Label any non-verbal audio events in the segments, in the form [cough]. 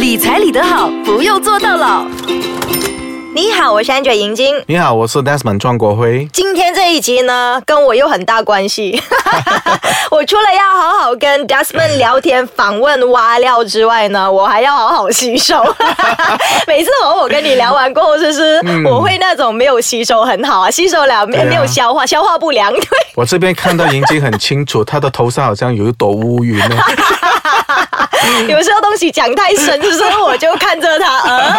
理财理得好，不用做到老。你好，我是 Angel 银晶。你好，我是 Desmond 庄国辉。今天这一集呢，跟我有很大关系。[laughs] 我除了要好好跟 Desmond 聊天、访问、挖料之外呢，我还要好好吸收。[laughs] 每次我我跟你聊完过后，就是我会那种没有吸收很好啊，吸收了没没有消化，消化不良。对，[laughs] 我这边看到银晶很清楚，他的头上好像有一朵乌云呢。有时候东西讲太深，所以我就看着他。呃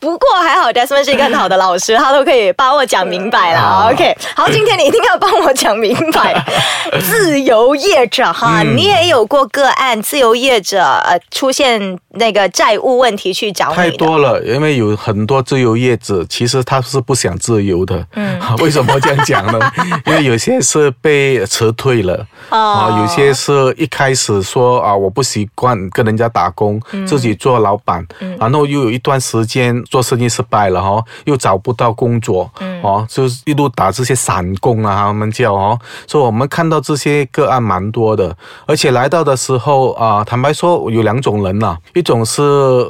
不过还好，Desmond 是一个很好的老师，他都可以帮我讲明白了。OK，好，今天你一定要帮我讲明白。[laughs] 自由业者哈，你也有过个案，自由业者呃出现那个债务问题去找你。太多了，因为有很多自由业者，其实他是不想自由的。嗯，[laughs] 为什么这样讲呢？[laughs] 因为有些是被辞退了啊，有些是一开始说啊，我不习惯跟人家打工，自己做老板，然后又有一段时间做生意失败了哈，又找不到工作，嗯。哦，就是一路打这些散工啊，他们叫哦，所以我们看到这些个案蛮多的，而且来到的时候啊，坦白说有两种人呐，一种是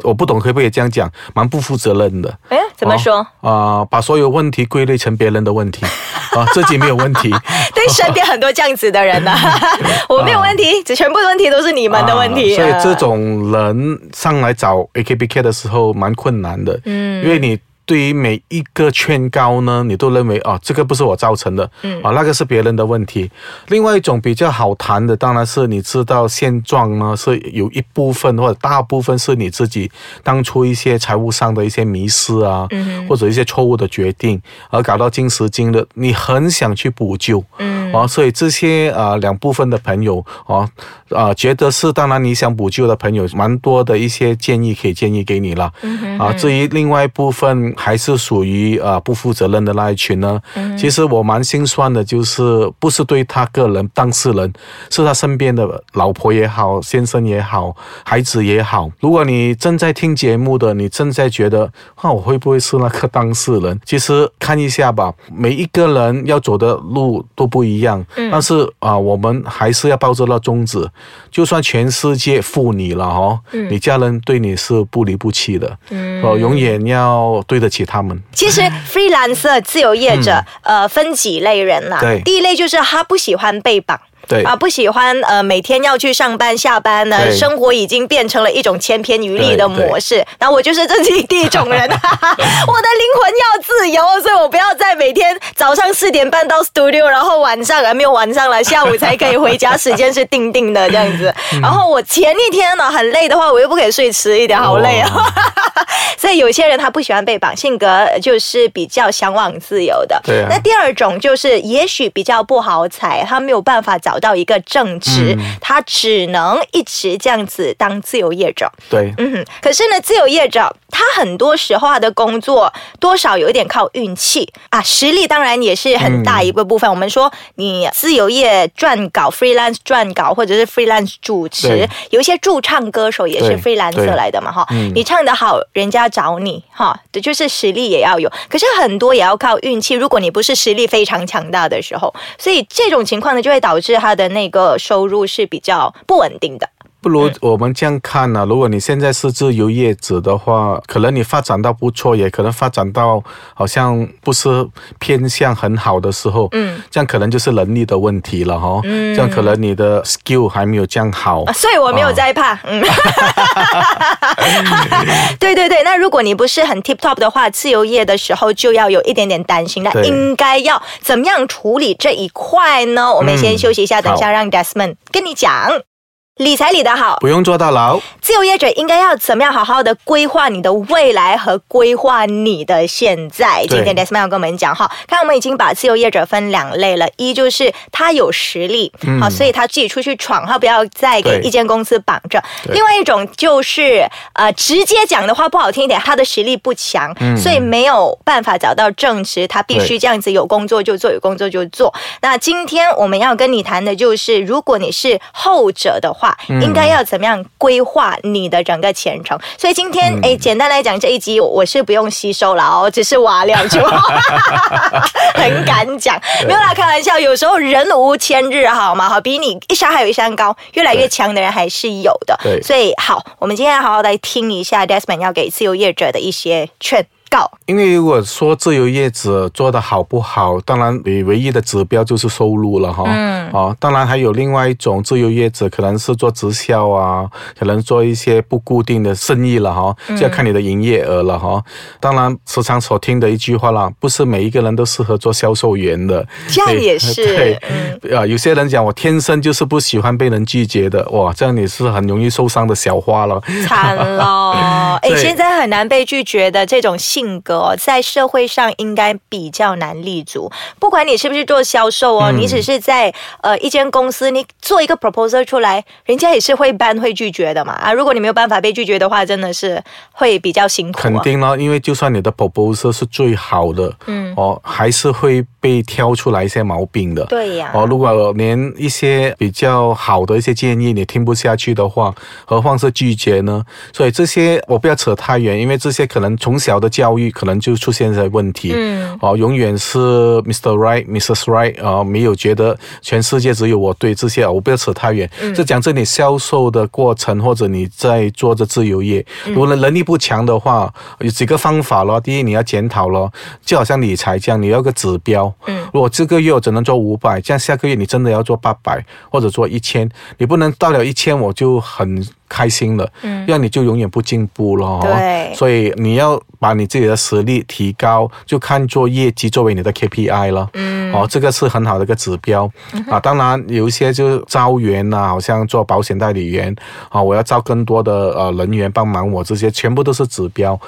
我不懂可不可以这样讲，蛮不负责任的，哎，怎么说？啊？把所有问题归类成别人的问题啊，[laughs] 自己没有问题，对，身边很多这样子的人呐，[laughs] 我没有问题，这全部问题都是你们的问题，所以这种人上来找 AKBK 的时候蛮困难的，嗯，因为你。对于每一个劝告呢，你都认为啊，这个不是我造成的，嗯，啊，那个是别人的问题。另外一种比较好谈的，当然是你知道现状呢，是有一部分或者大部分是你自己当初一些财务上的一些迷失啊，嗯，或者一些错误的决定，而搞到今时今日，你很想去补救，嗯，啊，所以这些啊两部分的朋友啊啊，觉得是当然你想补救的朋友，蛮多的一些建议可以建议给你了，嗯啊，至于另外一部分。还是属于呃不负责任的那一群呢。其实我蛮心酸的，就是不是对他个人当事人，是他身边的老婆也好，先生也好，孩子也好。如果你正在听节目的，你正在觉得，那我会不会是那个当事人？其实看一下吧，每一个人要走的路都不一样。但是啊，我们还是要抱着那宗旨，就算全世界负你了哦，你家人对你是不离不弃的。嗯，哦，永远要对得。起他们其实 [laughs] freelancer 自由业者呃分几类人啦，对，第一类就是他不喜欢被绑。对啊，不喜欢呃，每天要去上班下班呢，生活已经变成了一种千篇一律的模式。那我就是这第一种人，[laughs] 我的灵魂要自由，所以我不要再每天早上四点半到 studio，然后晚上还没有晚上了，下午才可以回家，时间是定定的这样子。然后我前一天呢很累的话，我又不可以睡迟一点，好累啊。[laughs] 所以有些人他不喜欢被绑，性格就是比较向往自由的。对。那第二种就是也许比较不好踩，他没有办法找。找到一个正职，他只能一直这样子当自由业者。对，嗯哼。可是呢，自由业者他很多时候他的工作多少有一点靠运气啊，实力当然也是很大一个部分。我们说你自由业撰稿、freelance 撰稿，或者是 freelance 主持，有一些驻唱歌手也是 freelance 来的嘛，哈。你唱得好，人家找你，哈，对就是实力也要有。可是很多也要靠运气。如果你不是实力非常强大的时候，所以这种情况呢，就会导致。他的那个收入是比较不稳定的。不如我们这样看呢？如果你现在是自由业者的话，可能你发展到不错，也可能发展到好像不是偏向很好的时候。嗯，这样可能就是能力的问题了哈。嗯，这样可能你的 skill 还没有这样好。所以我没有在怕。嗯，[laughs] 对对对。那如果你不是很 tip top 的话，自由业的时候就要有一点点担心。那应该要怎么样处理这一块呢？我们先休息一下，等一下让 Desmond 跟你讲。理财理得好，不用坐大牢。自由业者应该要怎么样好好的规划你的未来和规划你的现在？今天 Desmond 要跟我们讲哈，看我们已经把自由业者分两类了，一就是他有实力，好，所以他自己出去闯，他不要再给一间公司绑着；另外一种就是呃，直接讲的话不好听一点，他的实力不强，所以没有办法找到正职，他必须这样子有工作就做，有工作就做。那今天我们要跟你谈的就是，如果你是后者的话。话，应该要怎么样规划你的整个前程？所以今天，嗯哎、简单来讲，这一集我是不用吸收了哦，只是挖料就好，[laughs] 很敢讲，没有啦，开玩笑。有时候人无千日好吗？好，比你一山还有一山高，越来越强的人还是有的。对所以好，我们今天好好来听一下 Desmond 要给自由业者的一些劝告。因为如果说自由业者做的好不好，当然你唯一的指标就是收入了哈。嗯。哦，当然还有另外一种自由业者，可能是做直销啊，可能做一些不固定的生意了哈，就要看你的营业额了哈。当然，时常所听的一句话啦，不是每一个人都适合做销售员的。这样也是对，啊、有些人讲我天生就是不喜欢被人拒绝的，哇，这样你是很容易受伤的小花了。惨了！[laughs] 哎，现在很难被拒绝的这种性格哦，在社会上应该比较难立足。不管你是不是做销售哦，嗯你只是在呃一间公司，你做一个 proposal 出来，人家也是会 ban 会拒绝的嘛啊！如果你没有办法被拒绝的话，真的是会比较辛苦、啊。肯定咯，因为就算你的 proposal 是最好的，嗯，哦，还是会被挑出来一些毛病的。对呀哦，如果连一些比较好的一些建议你听不下去的话，何况是拒绝呢？所以这些我不要扯太远，因为这些可能从小的教育可能就出现了问题。嗯，哦，永远是 Mr. Right、Mrs. Right 啊、没有觉得全世界只有我对这些啊，我不要扯太远。就讲这里销售的过程，或者你在做着自由业，如果能力不强的话，有几个方法咯。第一，你要检讨咯，就好像理财这样，你要个指标。嗯，如果这个月我只能做五百，这样下个月你真的要做八百或者做一千，你不能到了一千我就很开心了，嗯，这样你就永远不进步了。哦对所以你要把你自己的实力提高，就看做业绩作为你的 KPI 了。嗯，哦，这个是很好的一个指标、啊。当然有一些就是招员呐、好像做保险代理员啊，我要招更多的呃人员帮忙我，这些全部都是指标。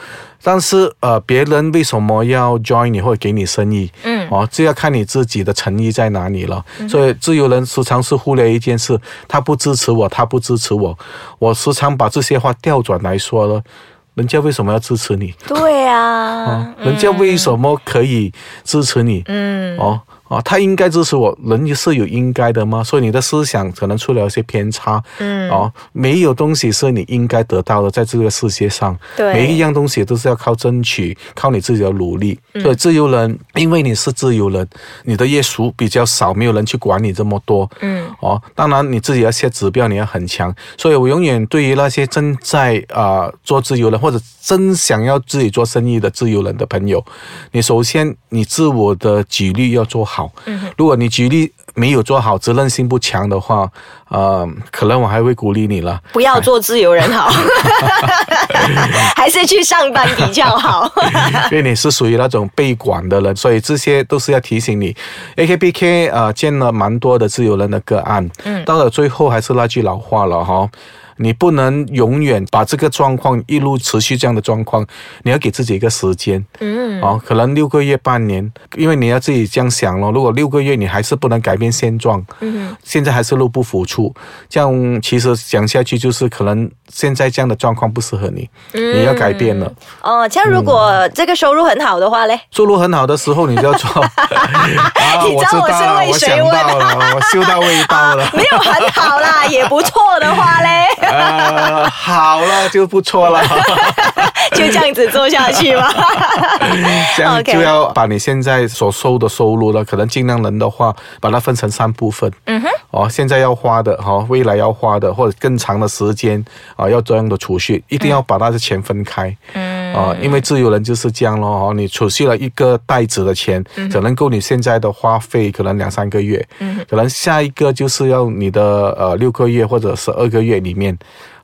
但是呃，别人为什么要 join 你或者给你生意？嗯，哦，这要看你自己的诚意在哪里了。所以自由人时常是忽略一件事，他不支持我，他不支持我。我时常把这些话调转来说了，人家为什么要支持你？对啊啊，，人家为什么可以支持你？嗯，哦哦，他应该支持我，人是有应该的吗？所以你的思想可能出了一些偏差。嗯哦，没有东西是你应该得到的，在这个世界上，对每一样东西都是要靠争取，靠你自己的努力。嗯所以自由人，因为你是自由人，你的业数比较少，没有人去管你这么多。嗯，哦，当然你自己要设指标，你要很强。所以我永远对于那些正在啊、呃做自由人或者真想要自己做生意的自由人的朋友，你首先你自我的纪律要做好。嗯，如果你举例没有做好，责任心不强的话，呃，可能我还会鼓励你了。不要做自由人好，[laughs] [laughs] 还是去上班比较好。[laughs] 因为你是属于那种被管的人，所以这些都是要提醒你。AKBK 啊、呃，见了蛮多的自由人的个案，嗯，到了最后还是那句老话了哈。你不能永远把这个状况一路持续这样的状况，你要给自己一个时间，嗯，哦，可能六个月、半年，因为你要自己这样想咯。如果六个月你还是不能改变现状，嗯，现在还是入不敷出，这样其实讲下去就是可能现在这样的状况不适合你，你要改变了。哦，像如果这个收入很好的话嘞，收入很好的时候，你就要做。[laughs] 啊你知道我是了，为谁问我嗅到味道了。[laughs] 没有很好啦，也不错的话嘞，呃，好了就不错了，[laughs] 就这样子做下去吧。[laughs] 这样就要把你现在所收的收入了，可能尽量能的话，把它分成三部分。嗯哼。哦，现在要花的哈、哦，未来要花的，或者更长的时间啊、要这样的储蓄，一定要把那些钱分开。嗯。啊、因为自由人就是这样咯，哦，你储蓄了一个袋子的钱，只能够你现在的花费，可能两三个月。嗯。可能下一个就是要你的呃六个月或者十二个月里面。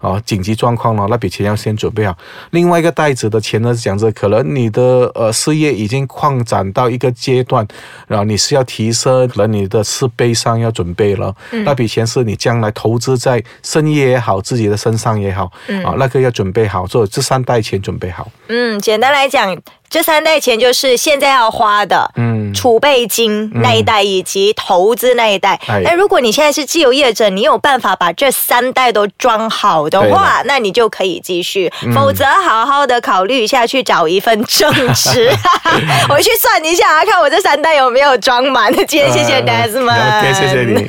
啊，紧急状况了，那笔钱要先准备好。另外一个袋子的钱呢，是讲着可能你的呃事业已经扩展到一个阶段，然后你是要提升，可能你的设备上要准备了。那笔钱是你将来投资在生意也好，自己的身上也好，啊，那个要准备好，所以这三袋钱准备好。嗯，简单来讲，这三袋钱就是现在要花的，嗯储备金那一袋以及投资那一袋。哎那如果你现在是自由业者，你有办法把这三袋都装好的话，那你就可以继续。否则，好好的考虑一下，去找一份正职。[laughs] 我去算一下，看我这三袋有没有装满。今天谢谢 Desmond，呃 OK，谢谢你。